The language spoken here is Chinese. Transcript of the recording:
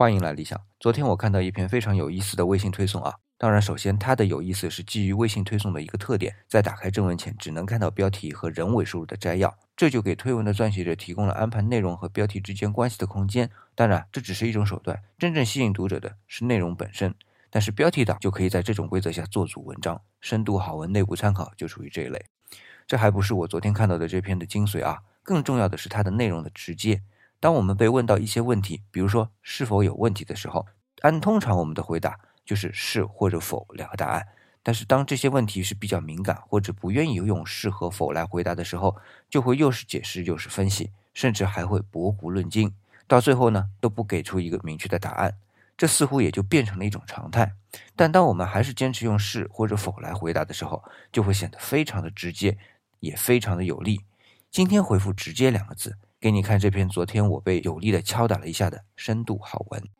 欢迎来理想。昨天我看到一篇非常有意思的微信推送啊，当然，首先它的有意思是基于微信推送的一个特点，在打开正文前只能看到标题和人为输入的摘要，这就给推文的撰写者提供了安排内容和标题之间关系的空间。当然，这只是一种手段，真正吸引读者的是内容本身。但是标题党就可以在这种规则下做足文章，深度好文内部参考就属于这一类。这还不是我昨天看到的这篇的精髓啊，更重要的是它的内容的直接。当我们被问到一些问题，比如说是否有问题的时候，按通常我们的回答就是是或者否两个答案。但是当这些问题是比较敏感或者不愿意用是和否来回答的时候，就会又是解释又是分析，甚至还会驳古论今，到最后呢都不给出一个明确的答案。这似乎也就变成了一种常态。但当我们还是坚持用是或者否来回答的时候，就会显得非常的直接，也非常的有力。今天回复“直接”两个字。给你看这篇昨天我被有力的敲打了一下的深度好文。